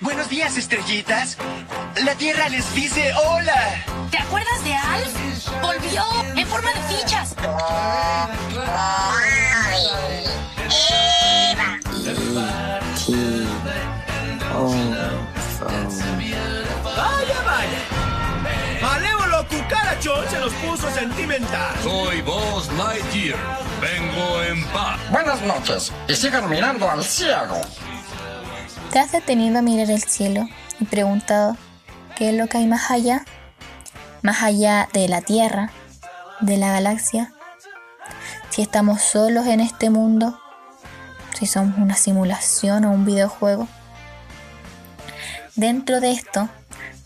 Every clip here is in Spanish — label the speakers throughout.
Speaker 1: Buenos días, estrellitas. La Tierra les dice hola.
Speaker 2: ¿Te acuerdas de Alf? Volvió en forma de fichas.
Speaker 3: Vaya, vaya. Malévolo cucarachón se nos puso sentimental.
Speaker 4: Soy Buzz Lightyear. Vengo en paz.
Speaker 5: Buenas noches y sigan mirando al cielo.
Speaker 6: ¿Te has detenido a mirar el cielo y preguntado qué es lo que hay más allá? Más allá de la Tierra, de la galaxia. Si estamos solos en este mundo, si somos una simulación o un videojuego. Dentro de esto,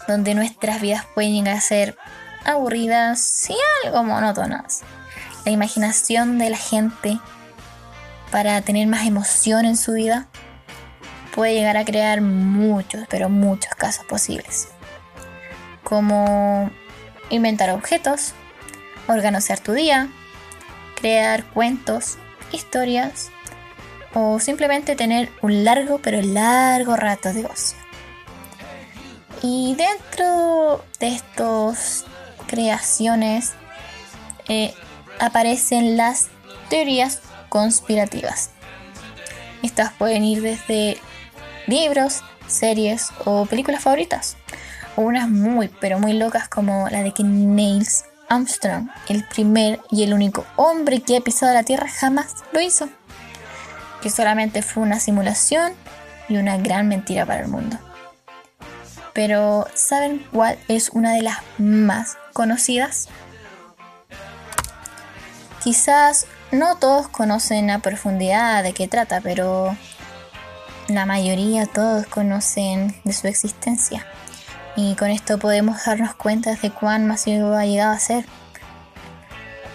Speaker 6: donde nuestras vidas pueden llegar a ser aburridas y algo monótonas, la imaginación de la gente para tener más emoción en su vida puede llegar a crear muchos, pero muchos casos posibles. Como inventar objetos, organizar tu día, crear cuentos, historias o simplemente tener un largo, pero largo rato de ocio. Y dentro de estas creaciones eh, aparecen las teorías conspirativas. Estas pueden ir desde libros, series o películas favoritas. Unas muy, pero muy locas como la de que Niels Armstrong, el primer y el único hombre que ha pisado la Tierra, jamás lo hizo. Que solamente fue una simulación y una gran mentira para el mundo. Pero ¿saben cuál es una de las más conocidas? Quizás no todos conocen a profundidad de qué trata, pero la mayoría todos conocen de su existencia. Y con esto podemos darnos cuenta de cuán masivo ha llegado a ser.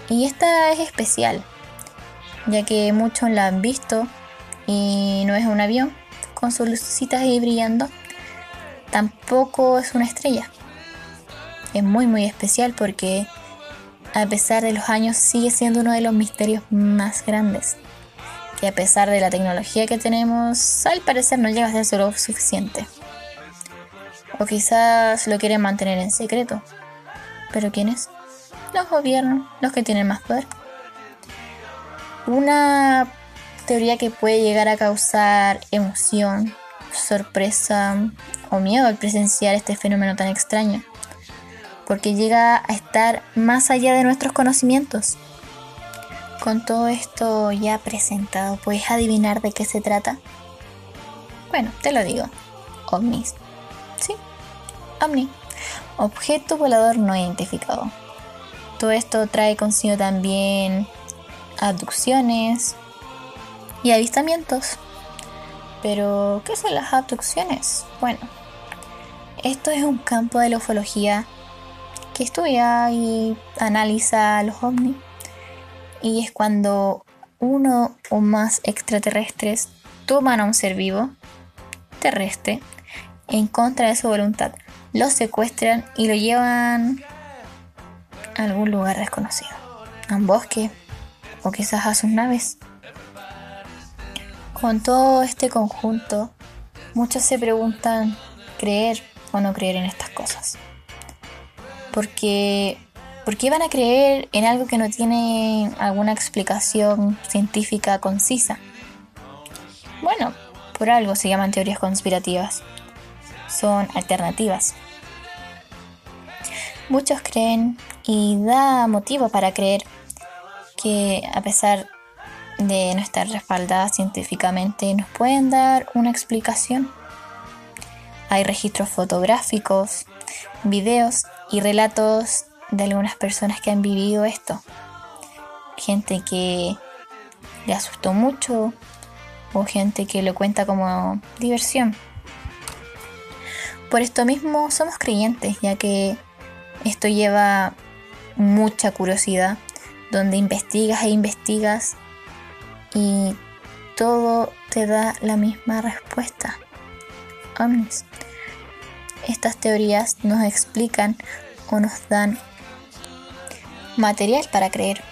Speaker 6: Y esta es especial, ya que muchos la han visto y no es un avión con sus lucecitas ahí brillando. Tampoco es una estrella. Es muy muy especial porque a pesar de los años sigue siendo uno de los misterios más grandes. Que a pesar de la tecnología que tenemos, al parecer no llega a ser suficiente. O quizás lo quieren mantener en secreto. ¿Pero quiénes? Los gobiernos, los que tienen más poder. Una teoría que puede llegar a causar emoción, sorpresa o miedo al presenciar este fenómeno tan extraño porque llega a estar más allá de nuestros conocimientos. Con todo esto ya presentado, ¿puedes adivinar de qué se trata? Bueno, te lo digo. OVNIs. ¿Sí? OVNI. Objeto volador no identificado. Todo esto trae consigo también abducciones y avistamientos. Pero, ¿qué son las abducciones? Bueno, esto es un campo de la ufología que estudia y analiza los ovnis. Y es cuando uno o más extraterrestres toman a un ser vivo terrestre en contra de su voluntad, lo secuestran y lo llevan a algún lugar desconocido, a un bosque o quizás a sus naves. Con todo este conjunto, muchos se preguntan creer o no creer en estas cosas. Porque, ¿por qué van a creer en algo que no tiene alguna explicación científica concisa? Bueno, por algo se llaman teorías conspirativas. Son alternativas. Muchos creen y da motivo para creer que a pesar de no estar respaldadas científicamente nos pueden dar una explicación. Hay registros fotográficos, videos y relatos de algunas personas que han vivido esto. Gente que le asustó mucho o gente que lo cuenta como diversión. Por esto mismo somos creyentes, ya que esto lleva mucha curiosidad, donde investigas e investigas y todo te da la misma respuesta. Omnis. Estas teorías nos explican o nos dan material para creer,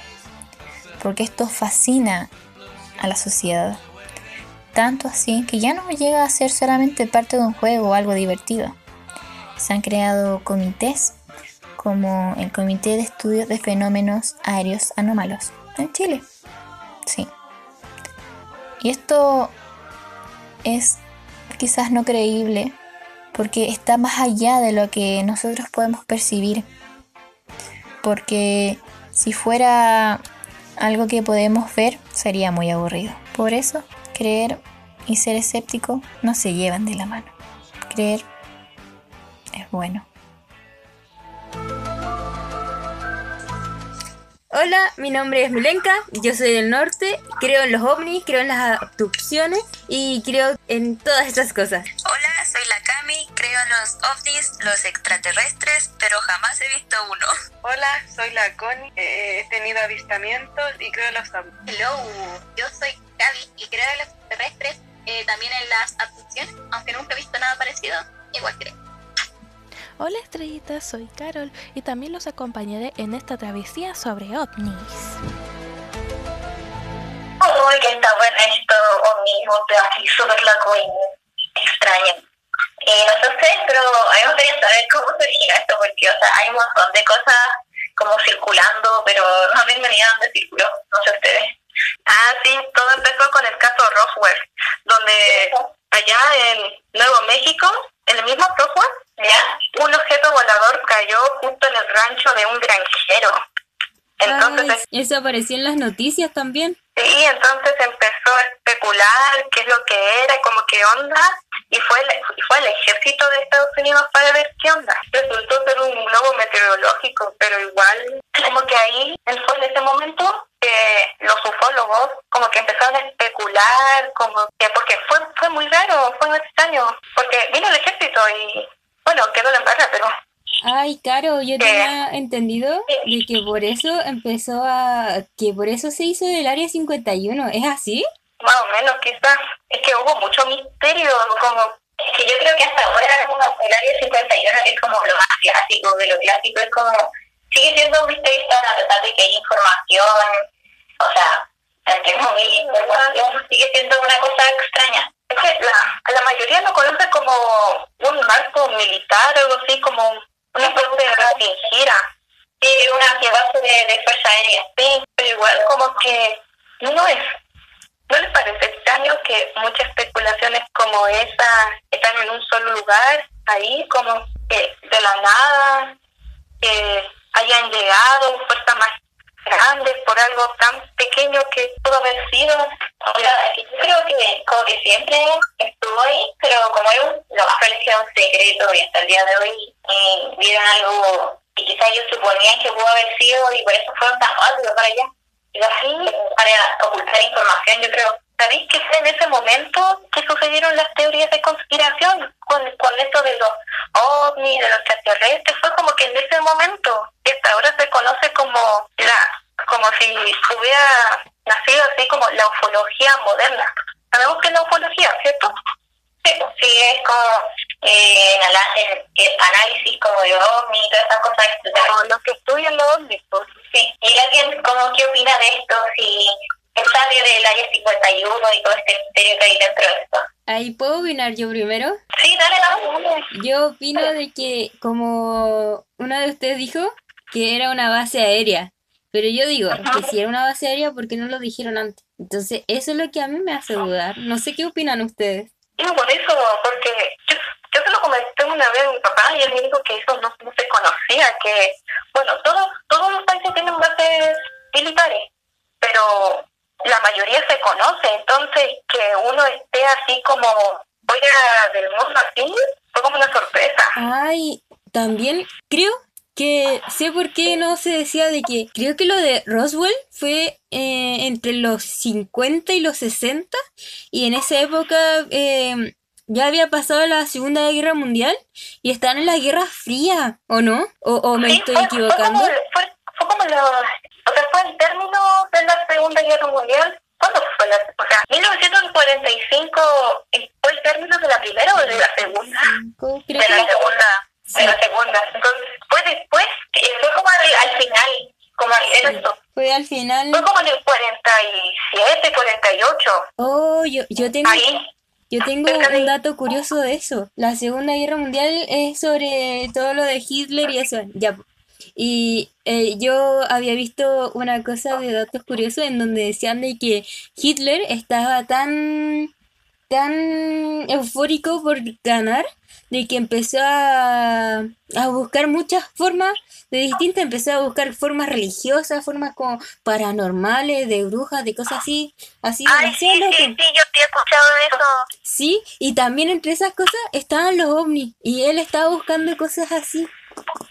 Speaker 6: porque esto fascina a la sociedad. tanto así que ya no llega a ser solamente parte de un juego o algo divertido. Se han creado comités como el Comité de Estudios de Fenómenos Aéreos Anómalos en Chile. Sí. Y esto es quizás no creíble porque está más allá de lo que nosotros podemos percibir. Porque si fuera algo que podemos ver, sería muy aburrido. Por eso, creer y ser escéptico no se llevan de la mano. Creer es bueno.
Speaker 7: Hola, mi nombre es Milenka, yo soy del norte, creo en los ovnis, creo en las abducciones y creo en todas estas cosas.
Speaker 8: Los ovnis, los extraterrestres, pero jamás he visto uno.
Speaker 9: Hola, soy la Connie, eh, he tenido avistamientos y creo en los ovnis.
Speaker 10: Hello, yo soy Gaby y creo en los extraterrestres, eh, también en las abducciones, aunque nunca he visto nada parecido, igual creo.
Speaker 11: Hola estrellitas, soy Carol y también los acompañaré en esta travesía sobre ovnis.
Speaker 12: Uy, que está bueno esto, ovnis, así súper extraño. Y no sé ustedes, pero a mí me gustaría saber cómo se originó esto, porque o sea, hay un montón de cosas como circulando, pero no tengo ni idea dónde circuló, no sé ustedes.
Speaker 9: Ah, sí, todo empezó con el caso Roswell, donde allá en Nuevo México, en el mismo Roswell, ¿ya? un objeto volador cayó justo en el rancho de un granjero.
Speaker 7: Entonces, eso apareció en las noticias también.
Speaker 9: Sí, entonces empezó a especular qué es lo que era, como qué onda, y fue el, fue el ejército de Estados Unidos para ver qué onda. Resultó ser un globo meteorológico, pero igual, como que ahí, fue en ese momento, que los ufólogos como que empezaron a especular, como que, porque fue, fue muy raro, fue muy extraño, porque vino el ejército y, bueno, quedó la embarra, pero
Speaker 7: Ay, claro, yo tenía entendido de que por eso empezó a... que por eso se hizo el Área 51, ¿es así?
Speaker 12: Más o menos, quizás. Es que hubo mucho misterio, como... Es que yo creo que hasta ahora el Área 51 es como lo más clásico, de lo clásico es como... Sigue siendo un misterio a pesar de que hay información, o sea, entre información, sigue siendo una cosa extraña. Es que la, la mayoría lo conoce como un marco militar o algo así, como una fuerza de gira y una base de, de fuerza aérea. Sí, pero igual como que no es. ¿No les parece extraño que muchas especulaciones como esa están en un solo lugar, ahí, como que de la nada, que hayan llegado fuerzas más grandes por algo tan pequeño que pudo haber sido? yo creo que como que siempre estuvo ahí, pero como es lo más un secreto y hasta el día de hoy eh, vieron algo y quizás ellos suponían que pudo haber sido y por eso fueron tan rápido para allá. Y así, para ocultar información, yo creo. ¿Sabéis que fue en ese momento que sucedieron las teorías de conspiración con, con esto de los ovnis, de los extraterrestres? Fue como que en ese momento, que hasta ahora se conoce como como si hubiera nacido así como la ufología moderna. Sabemos que es la ufología, ¿cierto? Sí, pues, sí es como eh, el, análisis como de ovni y todas esas cosas.
Speaker 9: Como los que estudian los ovnis, pues.
Speaker 12: Sí, y alguien como qué opina de esto, si sabe del área 51 y todo este misterio que hay dentro de esto.
Speaker 7: Ahí puedo opinar yo primero.
Speaker 12: Sí, dale, dale.
Speaker 7: Yo opino de que, como una de ustedes dijo, que era una base aérea. Pero yo digo, que si era una base aérea, ¿por qué no lo dijeron antes? Entonces, eso es lo que a mí me hace dudar. No sé qué opinan ustedes.
Speaker 12: No, por eso, porque yo, yo se lo comenté una vez a mi papá y él me dijo que eso no, se conocía, que, bueno, todos, todos los países tienen bases militares, pero la mayoría se conoce, entonces que uno esté así como fuera del mundo así, fue como una sorpresa.
Speaker 7: Ay, también creo que sé por qué no se decía de que creo que lo de Roswell fue eh, entre los 50 y los 60 y en esa época eh, ya había pasado la Segunda Guerra Mundial y están en la Guerra Fría, ¿o no? ¿O, me estoy equivocando?
Speaker 12: Fue como, fue, o sea, fue el término de la Segunda Guerra Mundial. ¿Cuándo fue la, o sea, 1945 fue el término de la primera o de la segunda? de la segunda de la segunda. Entonces, fue después, fue como al, final,
Speaker 9: como en eso.
Speaker 7: Fue al final.
Speaker 9: Fue como en el 47, 48.
Speaker 7: Oh, yo, yo tengo.
Speaker 9: Ahí.
Speaker 7: Yo tengo un dato curioso de eso. La Segunda Guerra Mundial es sobre todo lo de Hitler y eso. Ya. Y eh, yo había visto una cosa de datos curiosos en donde decían de que Hitler estaba tan tan eufórico por ganar de que empezó a, a buscar muchas formas de distintas, empezó a buscar formas religiosas, formas como paranormales, de brujas, de cosas así, así
Speaker 9: Ay, sí, sí, sí, yo he escuchado eso.
Speaker 7: Sí, y también entre esas cosas estaban los ovnis, y él estaba buscando cosas así.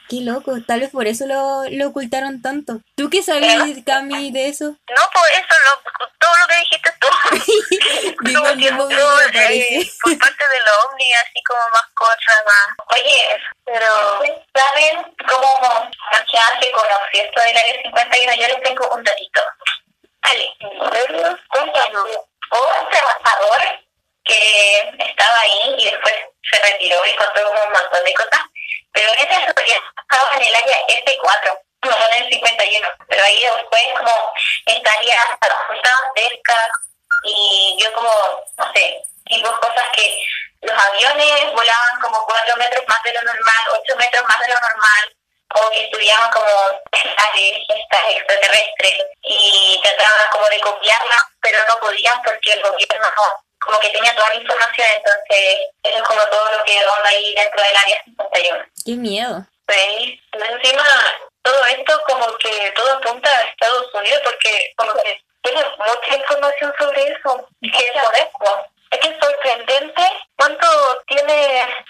Speaker 7: Qué loco, tal vez por eso lo, lo ocultaron tanto. ¿Tú qué sabías, Cami, de eso?
Speaker 9: No, por eso, lo, todo lo que dijiste tú.
Speaker 7: Digo,
Speaker 9: Como que
Speaker 7: no,
Speaker 9: tú,
Speaker 7: me
Speaker 9: eh, por parte de los ovni, así como más cosas más. Oye, pero ¿saben cómo se hace conocer esto del área 51? Yo les tengo un datito. Hubo un trabajador que estaba ahí y después se retiró y contó como un montón de cosas. Pero esa historia estaba en el área F4, no en el 51. Pero ahí después como estaría juntas cerca y vio como, no sé, tipo cosas que los aviones volaban como 4 metros más de lo normal, 8 metros más de lo normal, o que estudiaban como estas extraterrestres y trataban como de copiarlas, pero no podían porque el gobierno no, como que tenía toda la información, entonces eso es como todo lo que ronda ahí dentro del área 51.
Speaker 7: Qué miedo.
Speaker 9: Sí, encima todo esto como que todo apunta a Estados Unidos porque como que tiene mucha información sobre eso. Es que es. Es que es sorprendente cuánto tiene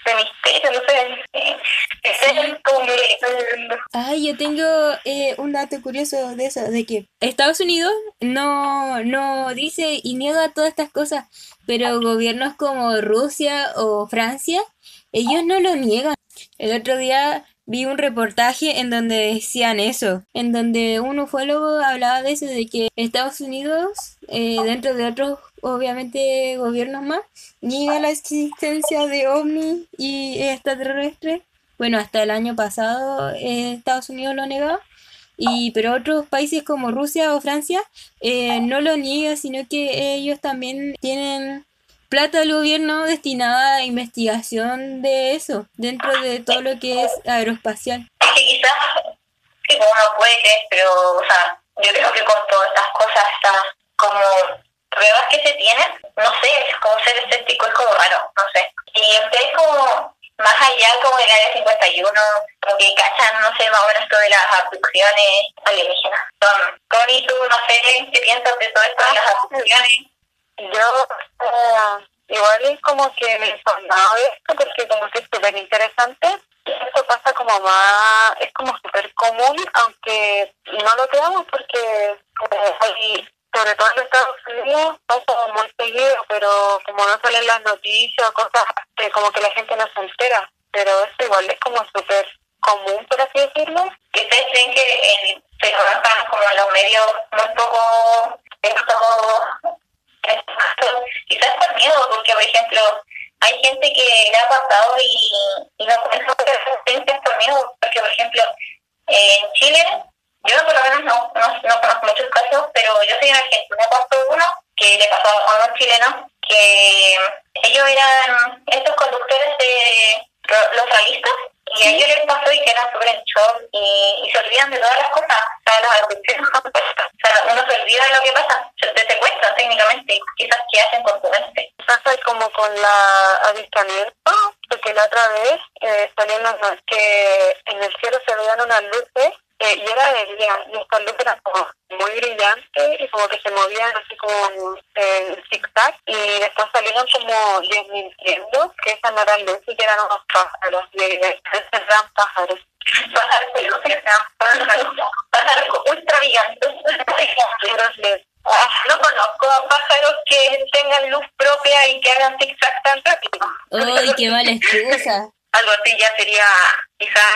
Speaker 9: de misterio, no sé. Es como que,
Speaker 7: Ay, yo tengo eh, un dato curioso de eso, de que Estados Unidos no, no dice y niega todas estas cosas, pero gobiernos como Rusia o Francia, ellos no lo niegan. El otro día vi un reportaje en donde decían eso, en donde un ufólogo hablaba de eso, de que Estados Unidos, eh, dentro de otros, obviamente, gobiernos más, niega la existencia de ovnis y extraterrestres. Bueno, hasta el año pasado eh, Estados Unidos lo negaba. Y, pero otros países como Rusia o Francia eh, no lo niegan, sino que ellos también tienen plata del gobierno destinada a investigación de eso, dentro de todo lo que es aeroespacial.
Speaker 9: es que quizás sí, uno puede pero o sea, yo creo que con todas estas cosas, estas como pruebas que se tienen, no sé, es como ser escéptico es como raro, no sé. Y ustedes como más allá como del área 51, como que cachan, no sé, más o menos esto de las abducciones alienígenas. Son, Connie, tú no sé qué piensas de todo esto de las abducciones.
Speaker 13: Yo eh, igual es como que me he informado de esto porque como que es súper interesante. Esto pasa como más, es como súper común, aunque no lo creamos porque eh, hay, sobre todo en Estados Unidos pasa muy seguido, pero como no salen las noticias o cosas, eh, como que la gente no se entera. Pero esto igual es como súper común, por así decirlo.
Speaker 9: ustedes creen que se conozcan como en los medios muy poco esto, quizás por miedo, porque por ejemplo hay gente que le ha pasado y, y no cuenta experiencias por miedo, porque por ejemplo en Chile, yo por lo menos no, no, no conozco muchos casos, pero yo soy en Argentina, pasó uno que le pasó a unos chilenos que ellos eran estos conductores de los realistas y a ellos les pasó y quedan súper en shock y, y se olvidan de todas las cosas, o sea, son supuestas. O sea, uno se olvida de lo que pasa, se te secuestran técnicamente quizás qué hacen con tu mente.
Speaker 13: pasa como con la avistamiento, porque la otra vez eh, salieron unos- que en el cielo se veían unas luces eh, y era de día, y luces eran como muy brillantes y como que se movían así como en zigzag y después salieron como desmintiendo que esas no eran luces, que eran unos pájaros, y eh, eran pájaros.
Speaker 9: Pájaros luz, que sean pájaros, pájaros ultra. Ah, No conozco a pájaros que tengan luz propia y que hagan zigzag tan rápido.
Speaker 7: ¡Ay, qué mala excusa!
Speaker 9: Algo así ya sería quizás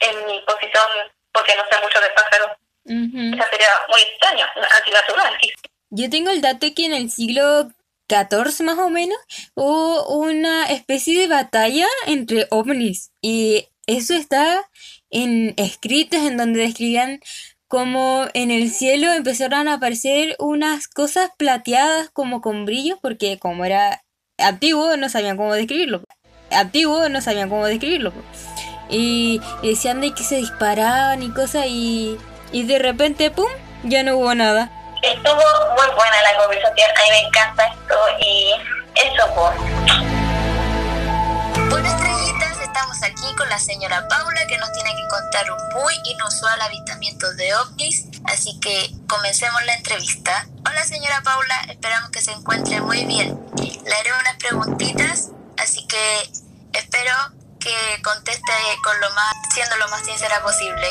Speaker 9: en mi posición, porque no sé mucho de pájaros,
Speaker 7: Ujú.
Speaker 9: ya sería muy extraño, antinatural. quizás.
Speaker 7: Yo tengo el dato que en el siglo XIV más o menos hubo una especie de batalla entre ovnis y eso está en escritos en donde describían como en el cielo empezaron a aparecer unas cosas plateadas como con brillos, porque como era antiguo no sabían cómo describirlo. Antiguo no sabían cómo describirlo. Y, y decían de que se disparaban y cosas y, y de repente, ¡pum!, ya no hubo nada.
Speaker 12: Estuvo muy buena la conversación, a mí me encanta esto y eso pues.
Speaker 8: Bueno, estrellitas, estamos aquí con la señora Paula que nos tiene que contar un muy inusual avistamiento de ovnis, así que comencemos la entrevista. Hola señora Paula, esperamos que se encuentre muy bien. Le haré unas preguntitas, así que espero que conteste con lo más, siendo lo más sincera posible.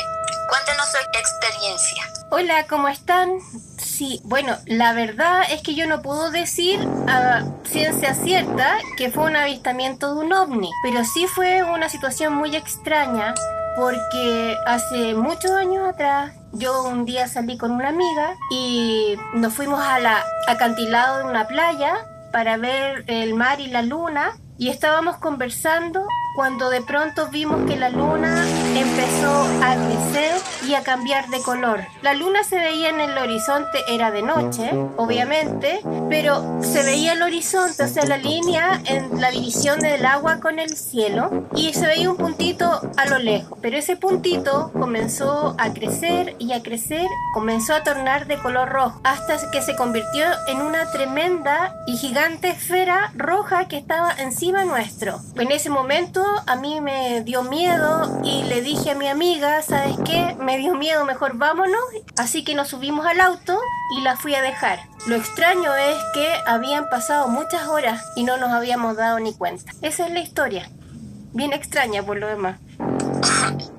Speaker 8: Cuéntenos su experiencia.
Speaker 14: Hola, ¿cómo están? Sí, bueno, la verdad es que yo no puedo decir a ciencia cierta que fue un avistamiento de un ovni, pero sí fue una situación muy extraña porque hace muchos años atrás yo un día salí con una amiga y nos fuimos a la acantilado de una playa para ver el mar y la luna y estábamos conversando cuando de pronto vimos que la luna empezó a crecer y a cambiar de color. La luna se veía en el horizonte, era de noche, obviamente, pero se veía el horizonte, o sea, la línea en la división del agua con el cielo y se veía un puntito a lo lejos, pero ese puntito comenzó a crecer y a crecer, comenzó a tornar de color rojo hasta que se convirtió en una tremenda y gigante esfera roja que estaba encima nuestro. En ese momento a mí me dio miedo y le dije a mi amiga, ¿sabes qué? Me dio miedo, mejor vámonos. Así que nos subimos al auto y la fui a dejar. Lo extraño es que habían pasado muchas horas y no nos habíamos dado ni cuenta. Esa es la historia. Bien extraña por lo demás.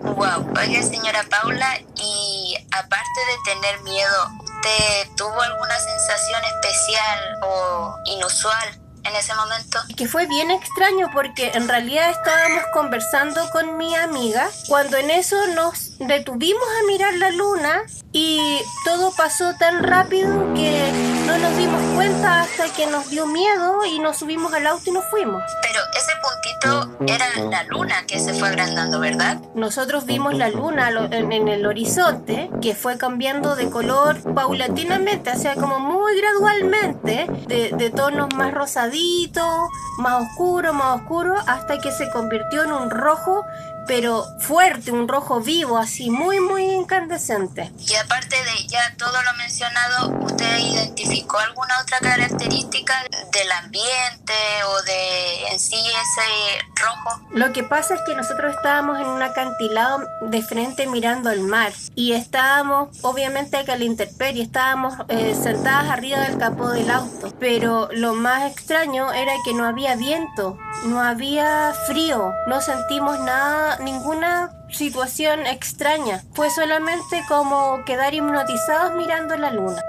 Speaker 8: Wow, oiga señora Paula, y aparte de tener miedo, ¿usted tuvo alguna sensación especial o inusual en ese momento?
Speaker 14: Que fue bien extraño porque en realidad estábamos conversando con mi amiga cuando en eso nos detuvimos a mirar la luna y todo pasó tan rápido que no nos dimos cuenta hasta que nos dio miedo y nos subimos al auto y nos fuimos.
Speaker 8: Pero ese puntito era la luna que se fue agrandando, ¿verdad?
Speaker 14: Nosotros vimos la luna en el horizonte que fue cambiando de color paulatinamente, o sea, como muy gradualmente, de, de tonos más rosaditos, más oscuro, más oscuro, hasta que se convirtió en un rojo, pero fuerte, un rojo vivo, así, muy, muy incandescente.
Speaker 8: Y aparte de ya todo lo mencionado, ¿usted identificó alguna otra característica del ambiente o de en sí ese rojo?
Speaker 14: Lo que pasa es que nosotros estábamos en un acantilado de frente mirando el mar y estábamos, obviamente que a la intemperie, estábamos eh, sentadas arriba del capó del auto, pero lo más extraño era que no había viento, no había frío, no sentimos nada, ninguna situación extraña, fue solamente como quedar hipnotizados mirando la luna.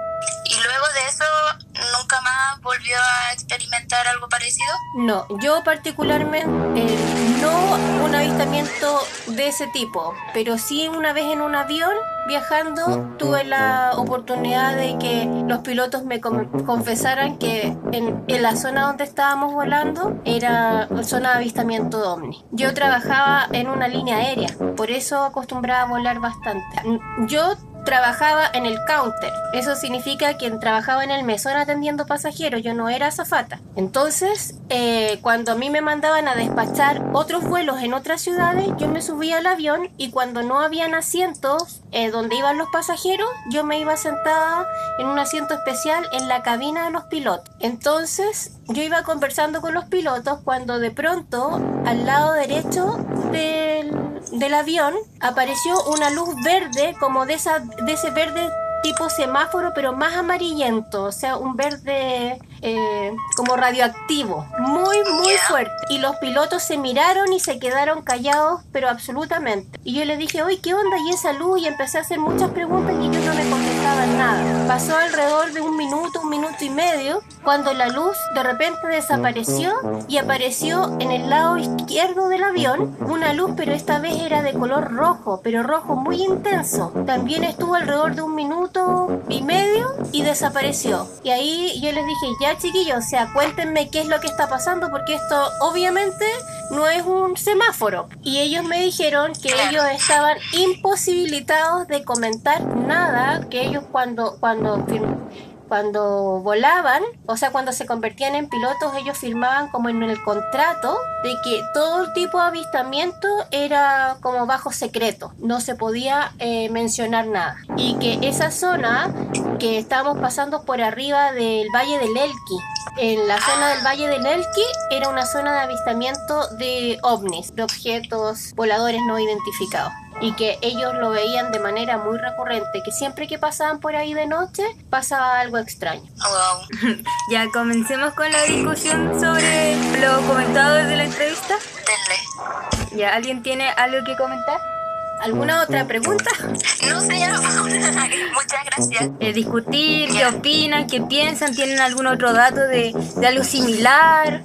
Speaker 8: Y luego de eso, ¿nunca más volvió a experimentar algo parecido?
Speaker 14: No, yo particularmente eh, no un avistamiento de ese tipo, pero sí una vez en un avión viajando tuve la oportunidad de que los pilotos me confesaran que en, en la zona donde estábamos volando era zona de avistamiento de ovni. Yo trabajaba en una línea aérea, por eso acostumbraba a volar bastante. Yo trabajaba en el counter. Eso significa que trabajaba en el mesón atendiendo pasajeros. Yo no era azafata. Entonces, eh, cuando a mí me mandaban a despachar otros vuelos en otras ciudades, yo me subía al avión y cuando no habían asientos eh, donde iban los pasajeros, yo me iba sentada en un asiento especial en la cabina de los pilotos. Entonces, yo iba conversando con los pilotos cuando de pronto, al lado derecho del, del avión, apareció una luz verde como de, esa, de ese verde tipo semáforo, pero más amarillento, o sea, un verde eh, como radioactivo, muy, muy fuerte. Y los pilotos se miraron y se quedaron callados, pero absolutamente. Y yo le dije, oye, ¿qué onda? ¿Y esa luz? Y empecé a hacer muchas preguntas y ellos no me contestaban nada. Pasó alrededor de un minuto, un minuto y medio, cuando la luz de repente desapareció y apareció en el lado izquierdo del avión una luz, pero esta vez era de color rojo, pero rojo muy intenso. También estuvo alrededor de un minuto y medio y desapareció. Y ahí yo les dije, ya chiquillos, o sea, cuéntenme qué es lo que está pasando, porque esto obviamente no es un semáforo. Y ellos me dijeron que ellos estaban imposibilitados de comentar nada, que ellos cuando, cuando cuando volaban, o sea, cuando se convertían en pilotos, ellos firmaban como en el contrato de que todo tipo de avistamiento era como bajo secreto, no se podía eh, mencionar nada. Y que esa zona que estábamos pasando por arriba del Valle del Elqui, en la zona del Valle del Elqui era una zona de avistamiento de ovnis, de objetos voladores no identificados y que ellos lo veían de manera muy recurrente, que siempre que pasaban por ahí de noche pasaba algo extraño.
Speaker 7: ya comencemos con la discusión sobre lo comentado desde la entrevista. ¿Ya alguien tiene algo que comentar?
Speaker 14: ¿Alguna otra pregunta?
Speaker 8: No, señora muchas gracias.
Speaker 7: Eh, discutir, qué opinan, qué piensan, tienen algún otro dato de, de algo similar.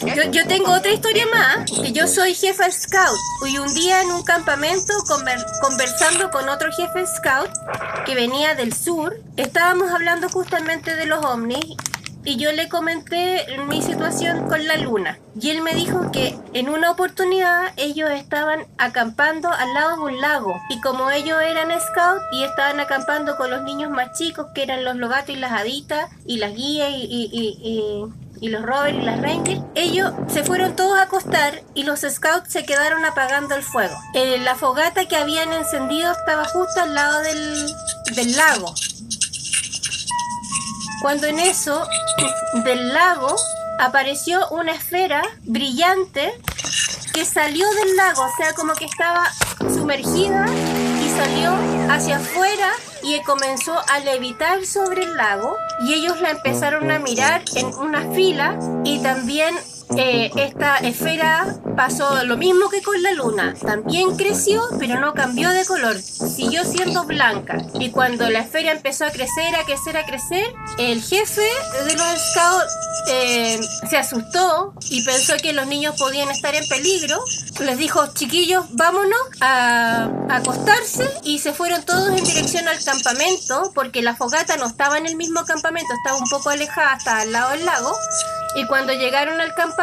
Speaker 14: Yo, tengo otra historia más, que yo soy jefa scout y un día en un campamento conversando con otro jefe scout que venía del sur, estábamos hablando justamente de los ovnis y yo le comenté mi situación con la luna. Y él me dijo que en una oportunidad ellos estaban acampando al lado de un lago. Y como ellos eran scouts y estaban acampando con los niños más chicos, que eran los logatos y las haditas y las guías y los Rovers y las Rangers, ellos se fueron todos a acostar y los scouts se quedaron apagando el fuego. Eh, la fogata que habían encendido estaba justo al lado del, del lago. Cuando en eso, del lago, apareció una esfera brillante que salió del lago, o sea, como que estaba sumergida y salió hacia afuera y comenzó a levitar sobre el lago y ellos la empezaron a mirar en una fila y también eh, esta esfera pasó lo mismo que con la luna. También creció, pero no cambió de color. Siguió siendo blanca. Y cuando la esfera empezó a crecer, a crecer, a crecer, el jefe de los scouts eh, se asustó y pensó que los niños podían estar en peligro. Les dijo, chiquillos, vámonos a, a acostarse. Y se fueron todos en dirección al campamento, porque la fogata no estaba en el mismo campamento, estaba un poco alejada hasta al lado del lago. Y cuando llegaron al campamento,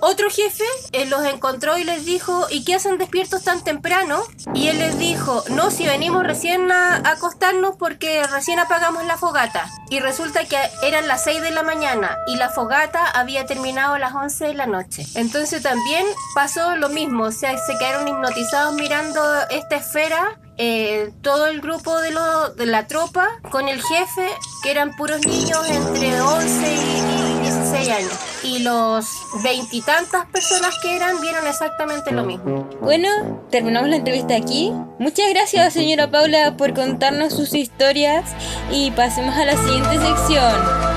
Speaker 14: otro jefe eh, los encontró y les dijo, ¿y qué hacen despiertos tan temprano? Y él les dijo, no, si venimos recién a, acostarnos porque recién apagamos la fogata. Y resulta que eran las 6 de la mañana y la fogata había terminado a las 11 de la noche. Entonces también pasó lo mismo, o sea, se quedaron hipnotizados mirando esta esfera eh, todo el grupo de, de la tropa con el jefe, que eran puros niños entre 11 y, 16 años. Y los veintitantas personas que eran vieron exactamente lo mismo.
Speaker 7: Bueno, terminamos la entrevista aquí. Muchas gracias, señora Paula, por contarnos sus historias y pasemos a la siguiente sección.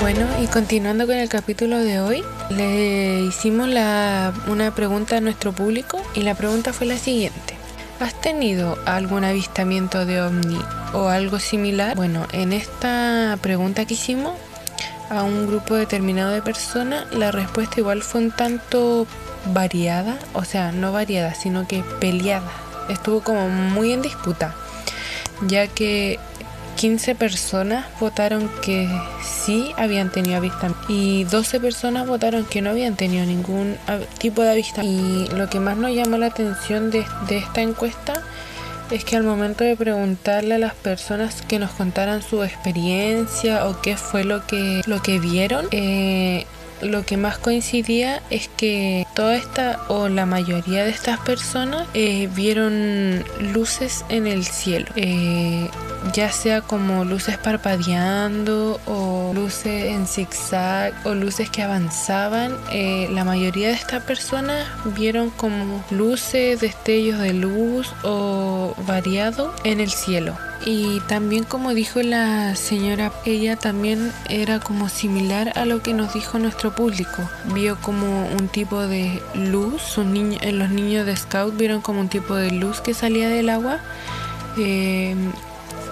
Speaker 11: Bueno, y continuando con el capítulo de hoy, le hicimos la, una pregunta a nuestro público y la pregunta fue la siguiente. ¿Has tenido algún avistamiento de ovni o algo similar? Bueno, en esta pregunta que hicimos a un grupo determinado de personas, la respuesta igual fue un tanto variada, o sea, no variada, sino que peleada. Estuvo como muy en disputa, ya que 15 personas votaron que sí habían tenido avistamiento y 12 personas votaron que no habían tenido ningún tipo de avistamiento. Y lo que más nos llamó la atención de, esta encuesta es que al momento de preguntarle a las personas que nos contaran su experiencia o qué fue lo que, lo que vieron, eh, lo que más coincidía es que toda esta o la mayoría de estas personas eh, vieron luces en el cielo. Eh, ya sea como luces parpadeando o luces en zigzag o luces que avanzaban, eh, la mayoría de estas personas vieron como luces, destellos de luz o variado en el cielo. Y también como dijo la señora, ella también era como similar a lo que nos dijo nuestro público. Vio como un tipo de luz, sus niños, los niños de Scout vieron como un tipo de luz que salía del agua eh,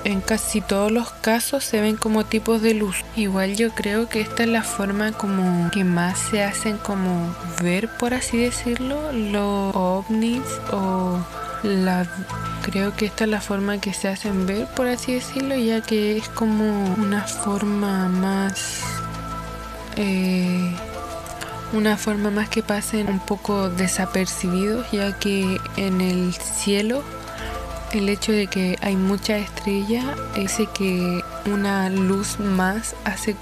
Speaker 11: en casi todos los casos se ven como tipos de luz. Igual yo creo que esta es la forma como que más se hacen como ver, por así decirlo, los ovnis o la creo que esta es la forma que se hacen ver, por así decirlo, ya que es como una forma más eh, una forma más que pasen un poco desapercibidos, ya que en el cielo el hecho de que hay mucha estrella hace que una luz más hace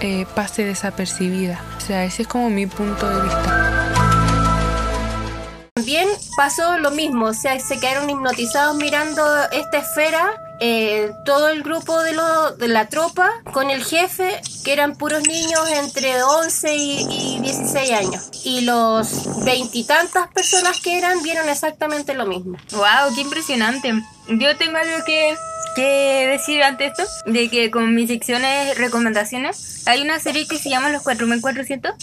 Speaker 11: eh, pase desapercibida. O sea, ese es como mi punto de vista.
Speaker 14: También pasó lo mismo, o sea, se quedaron hipnotizados mirando esta esfera, eh, todo el grupo de, lo- de la tropa con el jefe, que eran puros niños entre 11 y, y 16 años. Y los veintitantas personas que eran vieron exactamente lo mismo.
Speaker 7: Wow, qué impresionante. Yo tengo algo que, que decir ante esto, de que con mis secciones recomendaciones, hay una serie que se llama Los 4400,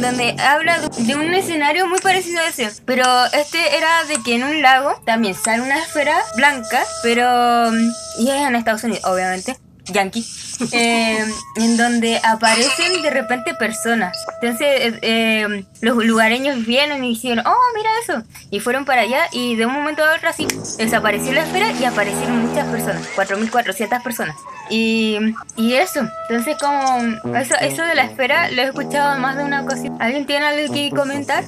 Speaker 7: donde habla de- un escenario muy parecido a ese. Pero este era de que en un lago también sale una esfera blanca, pero... mm, Y es en Estados Unidos, obviamente. Yankee, eh, en donde aparecen de repente personas. Entonces eh, eh, los lugareños vienen y dijeron, oh, mira eso. Y fueron para allá y de un momento a otro así desapareció la esfera y aparecieron muchas personas, 4.400 personas. Y, y eso, entonces como eso, eso de la esfera lo he escuchado más de una ocasión. ¿Alguien tiene algo que comentar?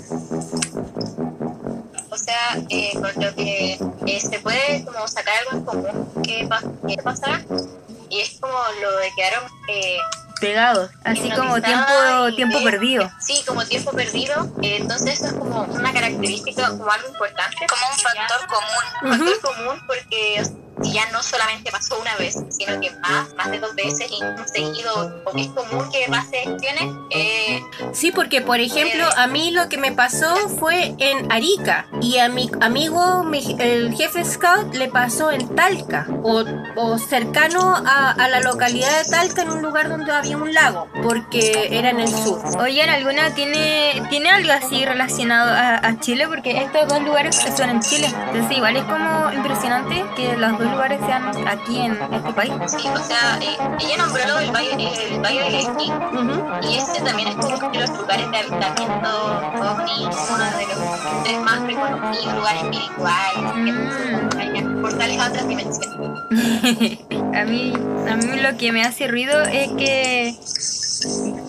Speaker 10: O sea, eh, con lo que se puede como sacar algo en común que, pa- que pasará y es como lo de quedaron eh,
Speaker 7: Pegados, así como tiempo, tiempo
Speaker 10: de-
Speaker 7: perdido.
Speaker 10: Sí, como tiempo perdido. eh, entonces eso es como una característica, como algo importante.
Speaker 8: Como un factor común.
Speaker 10: Un factor común porque si ya no solamente pasó una vez, sino que más, más de dos veces y un seguido, porque es común que pase cuestiones. Eh,
Speaker 14: Sí, porque por ejemplo, a mí lo que me pasó fue en Arica y a mi amigo, mi- el jefe scout, le pasó en Talca o, o cercano a, a la localidad de Talca en un lugar donde había un lago, porque era en el sur.
Speaker 7: Oigan, ¿alguna tiene, tiene algo así relacionado a, a Chile? Porque estos dos lugares son en Chile. Entonces igual es como impresionante que los dos lugares sean aquí en este país.
Speaker 10: Sí, o sea, eh, ella nombró el Valle, el valle del Esquí y ese también es como uno de los lugares de habitamiento ovni, uno de los tres más reconocidos, lugares espirituales, hay portales a otras dimensiones.
Speaker 7: a mí a mí lo que me hace ruido es que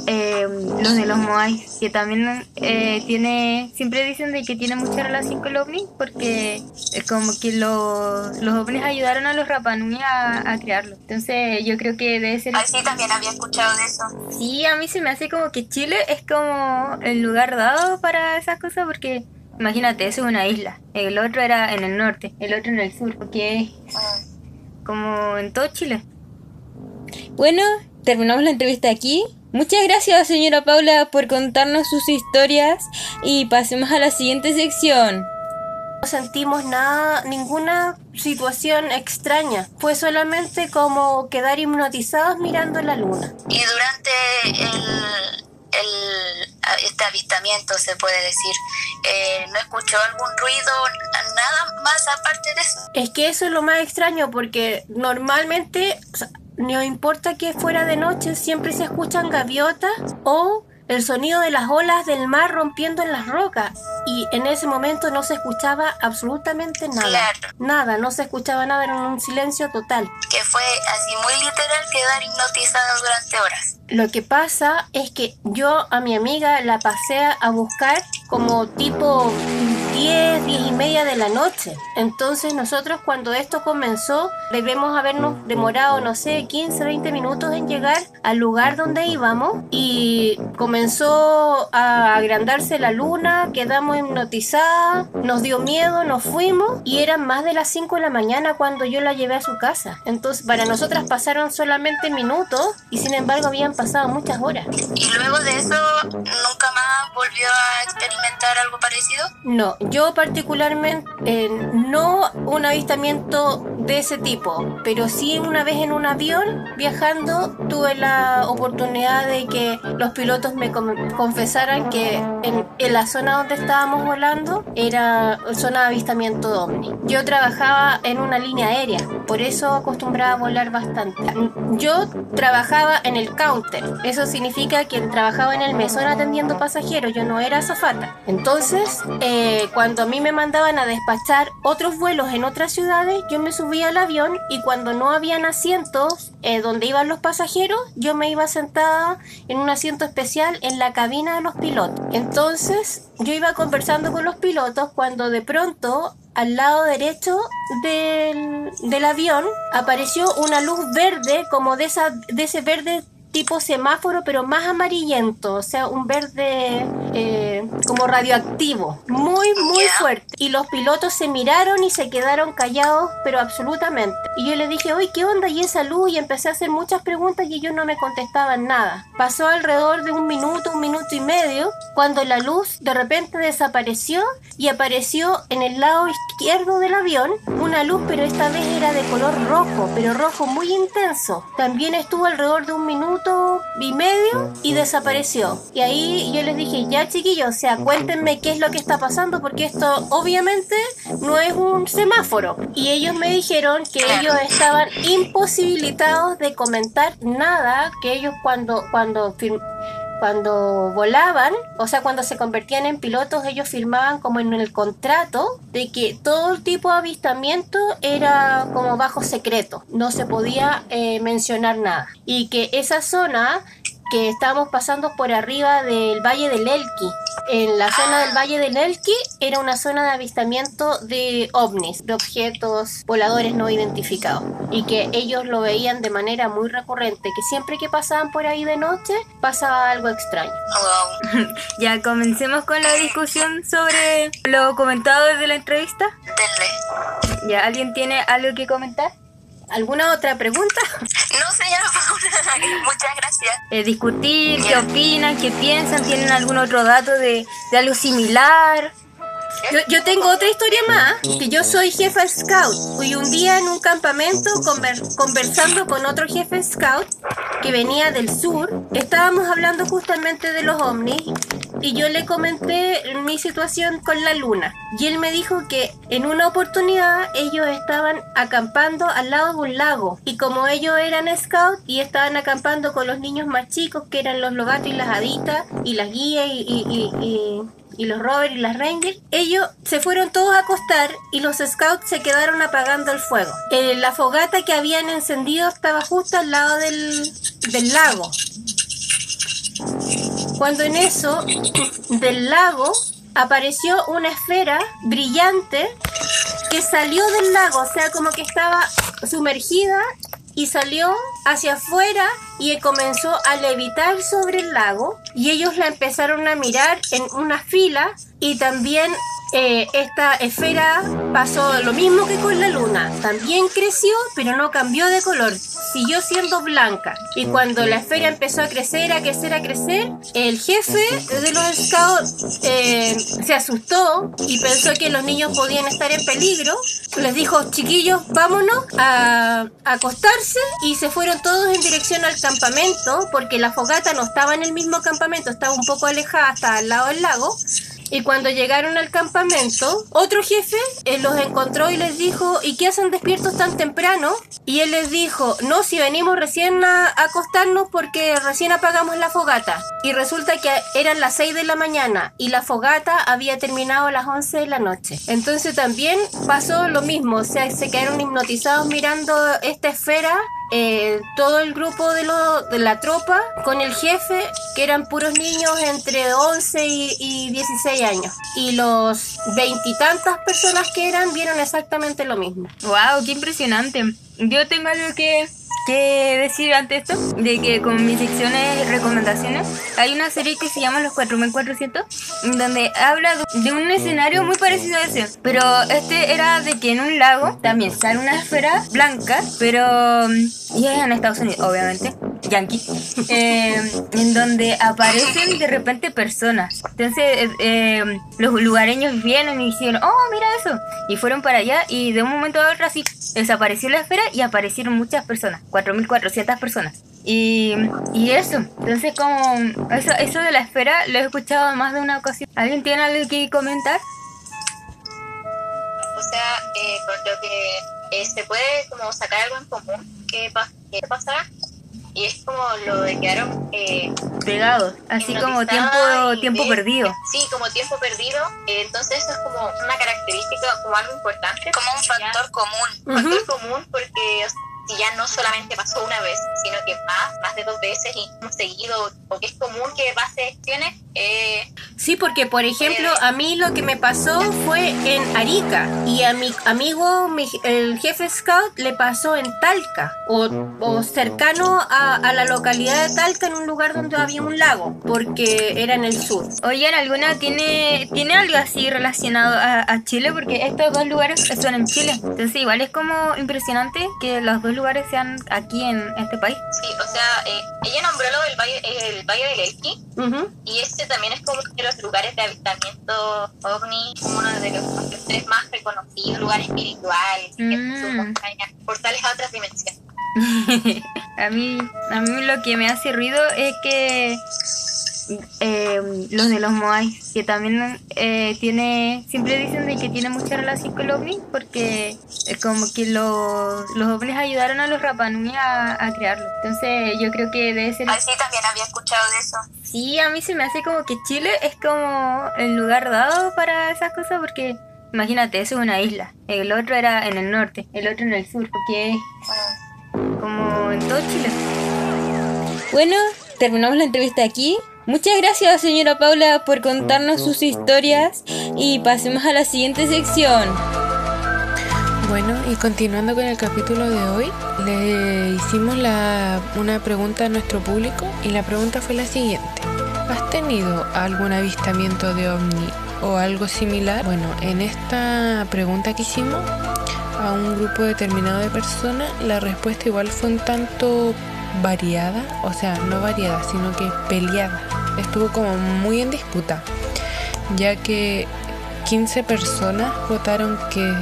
Speaker 7: eh, los de los Moai, que también eh, tiene, siempre dicen de que tiene mucha relación con los ovnis, porque como que los, los ovnis ayudaron a los Rapanui a, a crearlo. Entonces yo creo que debe ser...
Speaker 8: Ay, sí, también había escuchado de eso.
Speaker 7: Sí, a mí se me hace como que Chile es como el lugar dado para esas cosas porque imagínate, eso es una isla. El otro era en el norte, el otro en el sur, porque es como en todo Chile. Bueno, terminamos la entrevista aquí. Muchas gracias, señora Paula, por contarnos sus historias y pasemos a la siguiente sección.
Speaker 14: No sentimos nada, ninguna situación extraña. Fue solamente como quedar hipnotizados mirando la luna.
Speaker 8: Y durante el, el- este avistamiento, se puede decir, eh, ¿no escuchó algún ruido, nada más aparte de eso?
Speaker 14: Es que eso es lo más extraño porque normalmente, o sea, no importa que fuera de noche, siempre se escuchan gaviotas o el sonido de las olas del mar rompiendo en las rocas. Y en ese momento no se escuchaba absolutamente nada. Nada, no se escuchaba nada, era un silencio total.
Speaker 8: Que fue así muy literal quedar hipnotizado durante horas.
Speaker 14: Lo que pasa es que yo a mi amiga la pasé a buscar como tipo 10, 10 y media de la noche. Entonces nosotros cuando esto comenzó debemos habernos demorado, no sé, 15, 20 minutos en llegar al lugar donde íbamos y comenzó a agrandarse la luna, quedamos hipnotizadas, nos dio miedo, nos fuimos y eran más de las 5 de la mañana cuando yo la llevé a su casa. Entonces para nosotras pasaron solamente minutos y sin embargo habían pasado muchas horas.
Speaker 8: Y luego de eso, ¿nunca más volvió a experimentar algo parecido?
Speaker 14: No, yo particularmente eh, no un avistamiento de ese tipo, pero sí una vez en un avión viajando tuve la oportunidad de que los pilotos me confesaran que en, en la zona donde estábamos volando era zona de avistamiento de ovni. Yo trabajaba en una línea aérea, por eso acostumbraba a volar bastante. Yo trabajaba en el counter, eso significa que trabajaba en el mesón atendiendo pasajeros, yo no era azafata. Entonces, eh, cuando a mí me mandaban a despachar otros vuelos en otras ciudades, yo me subía al avión y cuando no habían asientos eh, donde iban los pasajeros, yo me iba sentada en un asiento especial en la cabina de los pilotos. Entonces, yo iba conversando con los pilotos cuando de pronto al lado derecho del, del avión apareció una luz verde como de, esa, de ese verde tipo semáforo pero más amarillento, o sea, un verde eh, como radioactivo, muy muy fuerte. Y los pilotos se miraron y se quedaron callados pero absolutamente. Y yo le dije, oye, ¿qué onda? Y esa luz y empecé a hacer muchas preguntas y ellos no me contestaban nada. Pasó alrededor de un minuto, un minuto y medio, cuando la luz de repente desapareció y apareció en el lado izquierdo del avión una luz, pero esta vez era de color rojo, pero rojo muy intenso. También estuvo alrededor de un minuto y medio y desapareció. Y ahí yo les dije, ya chiquillos, o sea, cuéntenme qué es lo que está pasando porque esto obviamente no es un semáforo. Y ellos me dijeron que ellos estaban imposibilitados de comentar nada, que ellos cuando, cuando cuando volaban, o sea, cuando se convertían en pilotos, ellos firmaban como en el contrato de que todo tipo de avistamiento era como bajo secreto, no se podía eh, mencionar nada. Y que esa zona que estábamos pasando por arriba del Valle del Elqui, en la zona del Valle del Elqui era una zona de avistamiento de ovnis, de objetos voladores no identificados, y que ellos lo veían de manera muy recurrente, que siempre que pasaban por ahí de noche pasaba algo extraño.
Speaker 7: ya comencemos con la discusión sobre lo comentado desde la entrevista. ¿Ya alguien tiene algo que comentar?
Speaker 14: ¿Alguna otra pregunta?
Speaker 8: No, señora Paula, muchas gracias.
Speaker 7: Eh, discutir, qué opinan, qué piensan, tienen algún otro dato de, de algo similar.
Speaker 14: Yo, tengo otra historia más, que yo soy jefa scout. Y un día en un campamento conver- conversando con otro jefe scout que venía del sur, estábamos hablando justamente de los ovnis y yo le comenté mi situación con la luna. Y él me dijo que en una oportunidad ellos estaban acampando al lado de un lago y como ellos eran scout y estaban acampando con los niños más chicos que eran los logatos y las haditas y las guías y- y los Robert y las Rangers, ellos se fueron todos a acostar y los scouts se quedaron apagando el fuego. Eh, la fogata que habían encendido estaba justo al lado del, del lago. Cuando en eso, del lago, apareció una esfera brillante que salió del lago, o sea, como que estaba sumergida y salió hacia afuera y comenzó a levitar sobre el lago y ellos la empezaron a mirar en una fila y también eh, esta esfera pasó lo mismo que con la luna, también creció pero no cambió de color, siguió siendo blanca. Y cuando la esfera empezó a crecer, a crecer, a crecer, el jefe de los scouts eh, se asustó y pensó que los niños podían estar en peligro, les dijo chiquillos vámonos a, acostarse. Y se fueron todos en dirección al campamento porque la fogata no estaba en el mismo campamento, estaba un poco alejada hasta al lado del lago. Y cuando llegaron al campamento, otro jefe eh, los encontró y les dijo, ¿y qué hacen despiertos tan temprano? Y él les dijo, no, si venimos recién a, acostarnos porque recién apagamos la fogata. Y resulta que eran las 6 de la mañana y la fogata había terminado a las 11 de la noche. Entonces también pasó lo mismo, o sea, se quedaron hipnotizados mirando esta esfera eh, todo el grupo de, lo- de la tropa con el jefe, que eran puros niños entre 11 y, y 16 años. Y los veintitantas personas que eran vieron exactamente lo mismo.
Speaker 7: ¡Wow! ¡Qué impresionante! Yo tengo algo que, que decir ante esto, de que con mis secciones recomendaciones, hay una serie que se llama Los 4400, donde habla de- un escenario muy parecido a ese, pero este era de que en un lago también sale una esfera blanca, pero... y es en Estados Unidos, obviamente. yankee, eh, en donde aparecen de repente personas. Entonces eh, eh, los lugareños vienen y dijeron, oh, mira eso. Y fueron para allá y de un momento a otro así desapareció la esfera y aparecieron muchas personas, 4.400 personas. Y, y eso, entonces como eso, eso de la esfera lo he escuchado más de una ocasión. ¿Alguien tiene algo que comentar?
Speaker 10: O sea, eh, por lo que eh, se puede como sacar algo en común que, que pasará y es como lo de quedaron eh,
Speaker 7: pegados, así como tiempo tiempo perdido.
Speaker 10: Sí, como tiempo perdido. Eh, entonces eso es como una característica, como algo importante.
Speaker 8: Como un factor común.
Speaker 10: Un factor común porque si ya no solamente pasó una vez, sino que más, más de dos veces y hemos seguido, porque es común que pase acciones. Eh,
Speaker 14: sí, porque por ejemplo, a mí lo que me pasó fue en Arica y a mi amigo, mi, el jefe scout, le pasó en Talca o, o cercano a, a, la localidad de Talca, en un lugar donde había un lago, porque era en el sur.
Speaker 7: Oye, ¿alguna tiene, tiene algo así relacionado a, a Chile? Porque estos dos lugares son en Chile. Entonces, igual es como impresionante que los dos lugares sean aquí en este país.
Speaker 10: Sí, o sea, eh, ella nombró lo del Valle, el Valle del Elqui uh -huh. y este también es como uno de los lugares de avistamiento ovni, uno de los, los tres más reconocidos, lugar espiritual, mm. portales a otras dimensiones.
Speaker 7: a mí a mí lo que me hace ruido es que eh, los de los Moai, que también eh, tiene, siempre dicen de que tiene mucha relación con los ovnis, porque es como que los, los ovnis ayudaron a los Rapanui a, a, crearlo. Entonces yo creo que debe ser...
Speaker 8: Así también había escuchado de eso.
Speaker 7: Sí, a mí se me hace como que Chile es como el lugar dado para esas cosas, porque imagínate, eso es una isla. El otro era en el norte, el otro en el sur, porque es como en todo Chile. Bueno, terminamos la entrevista aquí. Muchas gracias señora Paula por contarnos sus historias y pasemos a la siguiente sección.
Speaker 11: Bueno, y continuando con el capítulo de hoy, le hicimos la, una pregunta a nuestro público y la pregunta fue la siguiente. ¿Has tenido algún avistamiento de ovni o algo similar? Bueno, en esta pregunta que hicimos a un grupo determinado de personas, la respuesta igual fue un tanto variada, o sea, no variada, sino que peleada. Estuvo como muy en disputa, ya que 15 personas votaron que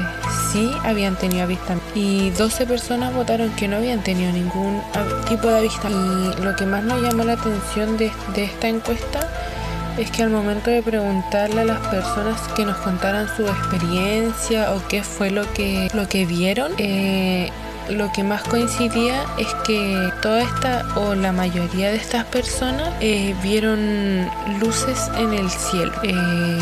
Speaker 11: sí habían tenido avistamiento y 12 personas votaron que no habían tenido ningún tipo de avistamiento. Y lo que más nos llamó la atención de, de esta encuesta es que al momento de preguntarle a las personas que nos contaran su experiencia o qué fue lo que, lo que vieron, eh, lo que más coincidía es que toda esta o la mayoría de estas personas eh, vieron luces en el cielo. Eh,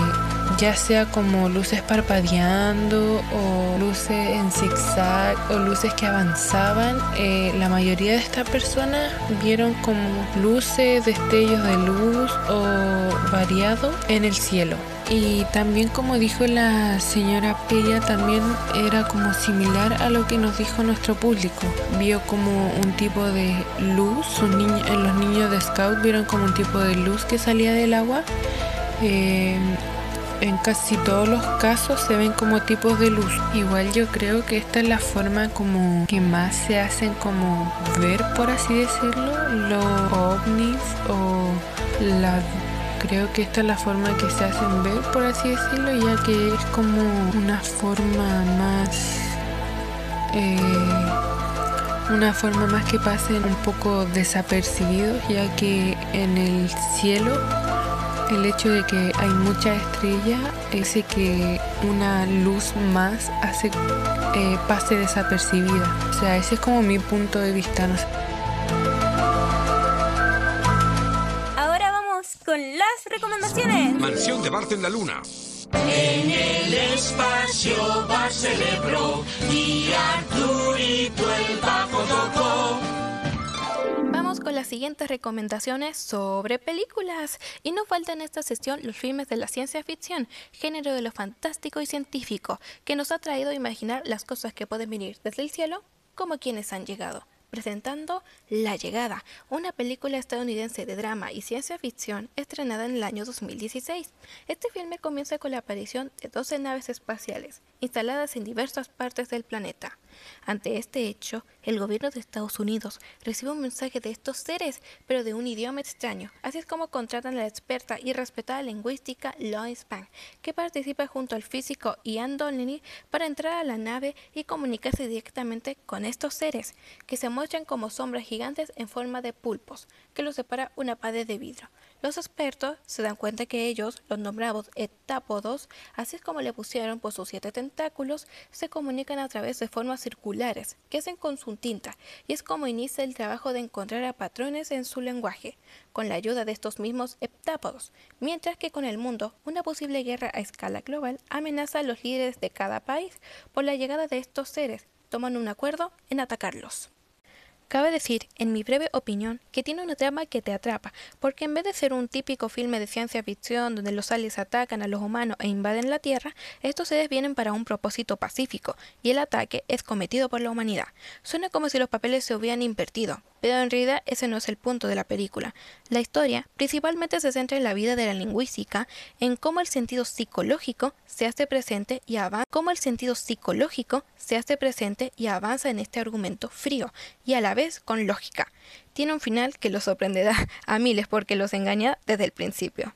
Speaker 11: ya sea como luces parpadeando o luces en zigzag o luces que avanzaban, eh, la mayoría de estas personas vieron como luces, destellos de luz o variado en el cielo. Y también como dijo la señora Pella, también era como similar a lo que nos dijo nuestro público. Vio como un tipo de luz, niño, los niños de Scout vieron como un tipo de luz que salía del agua. Eh, en casi todos los casos se ven como tipos de luz. Igual yo creo que esta es la forma como que más se hacen como ver, por así decirlo, los ovnis o la creo que esta es la forma que se hacen ver, por así decirlo, ya que es como una forma más... Eh, una forma más que pasen un poco desapercibidos, ya que en el cielo el hecho de que hay mucha estrella hace que una luz más hace eh, pase desapercibida. O sea, ese es como mi punto de vista.
Speaker 7: Recomendaciones.
Speaker 15: Mansión de Bart en la Luna.
Speaker 16: En el espacio va celebró y Arturito el bajo tocó
Speaker 17: con las siguientes recomendaciones sobre películas. Y no falta en esta sesión los filmes de la ciencia ficción, género de lo fantástico y científico, que nos ha traído a imaginar las cosas que pueden venir desde el cielo como quienes han llegado. Presentando La Llegada, una película estadounidense de drama y ciencia ficción estrenada en el año 2016. Este filme comienza con la aparición de 12 naves espaciales instaladas en diversas partes del planeta. Ante este hecho, el gobierno de Estados Unidos recibe un mensaje de estos seres, pero de un idioma extraño. Así es como contratan a la experta y respetada lingüística Lois Pang, que participa junto al físico Ian Donnelly para entrar a la nave y comunicarse directamente con estos seres, que se muestran como sombras gigantes en forma de pulpos, que los separa una pared de vidrio. Los expertos se dan cuenta que ellos, los nombrados etápodos, así es como le pusieron por sus siete tentáculos, se comunican a través de formas circulares, que hacen con su tinta, y es como inicia el trabajo de encontrar a patrones en su lenguaje, con la ayuda de estos mismos heptápodos, mientras que con el mundo, una posible guerra a escala global amenaza a los líderes de cada país por la llegada de estos seres, toman un acuerdo en atacarlos. Cabe decir, en mi breve opinión, que tiene una trama que te atrapa, porque en vez de ser un típico filme de ciencia ficción donde los aliens atacan a los humanos e invaden la Tierra, estos seres vienen para un propósito pacífico, y el ataque es cometido por la humanidad. Suena como si los papeles se hubieran invertido, pero en realidad ese no es el punto de la película. La historia principalmente se centra en la vida de la lingüística, en cómo el sentido psicológico se hace presente y avanza, cómo el sentido psicológico se hace presente y avanza en este argumento frío y a la vez con lógica. Tiene un final que los sorprenderá a miles porque los engaña desde el principio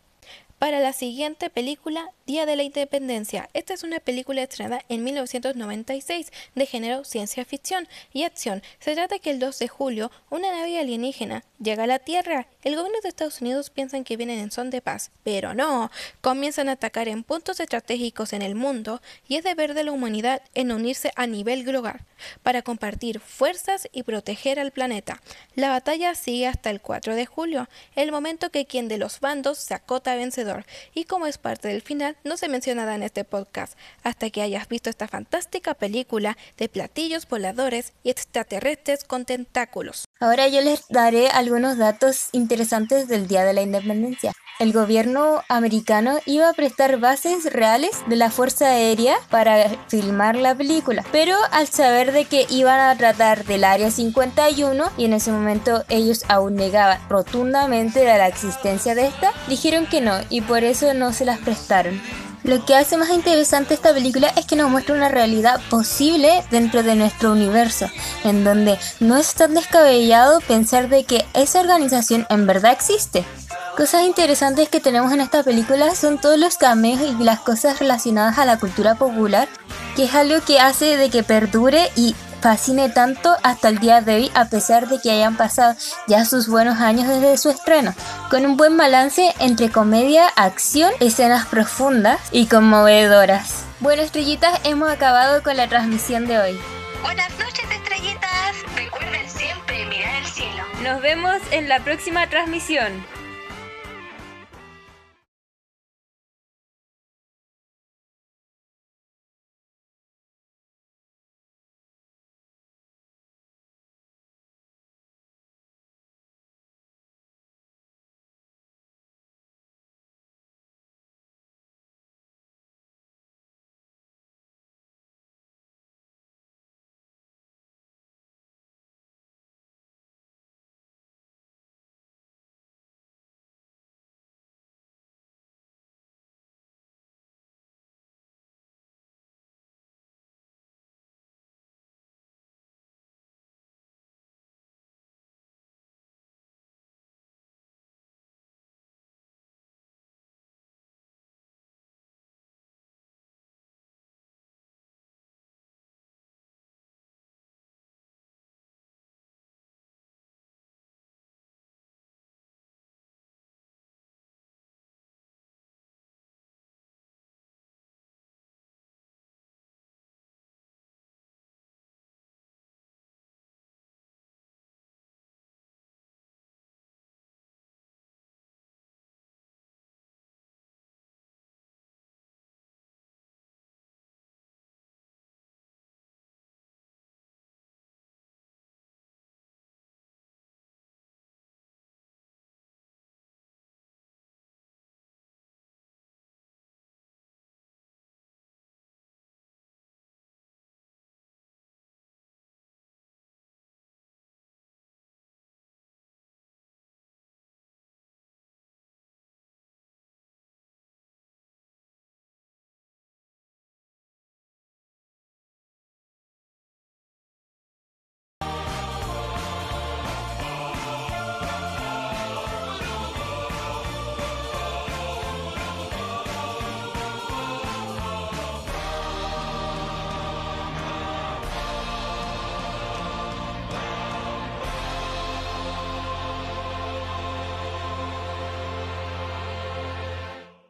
Speaker 17: para la siguiente película Día de la Independencia. Esta es una película estrenada en 1996 de género ciencia ficción y acción. Se trata que el 2 de julio una nave alienígena llega a la Tierra. El gobierno de Estados Unidos piensan que vienen en son de paz, pero no. Comienzan a atacar en puntos estratégicos en el mundo y es deber de la humanidad en unirse a nivel global para compartir fuerzas y proteger al planeta. La batalla sigue hasta el 4 de julio, el momento que quien de los bandos se acota vencedor y como es parte del final, no se menciona nada en este podcast, hasta que hayas visto esta fantástica película de platillos voladores y extraterrestres con tentáculos.
Speaker 7: Ahora yo les daré algunos datos interesantes del Día de la Independencia. El gobierno americano iba a prestar bases reales de la Fuerza Aérea para filmar la película, pero al saber de que iban a tratar del Área 51 y en ese momento ellos aún negaban rotundamente la existencia de esta, dijeron que no por eso no se las prestaron. Lo que hace más interesante esta película es que nos muestra una realidad posible dentro de nuestro universo, en donde no es tan descabellado pensar de que esa organización en verdad existe. Cosas interesantes que tenemos en esta película son todos los cameos y las cosas relacionadas a la cultura popular, que es algo que hace de que perdure y fascine tanto hasta el día de hoy a pesar de que hayan pasado ya sus buenos años desde su estreno, con un buen balance entre comedia, acción, escenas profundas y conmovedoras. Bueno, estrellitas, hemos acabado con la transmisión de hoy.
Speaker 10: Buenas noches, estrellitas. Recuerden siempre mirar el cielo.
Speaker 7: Nos vemos en la próxima transmisión.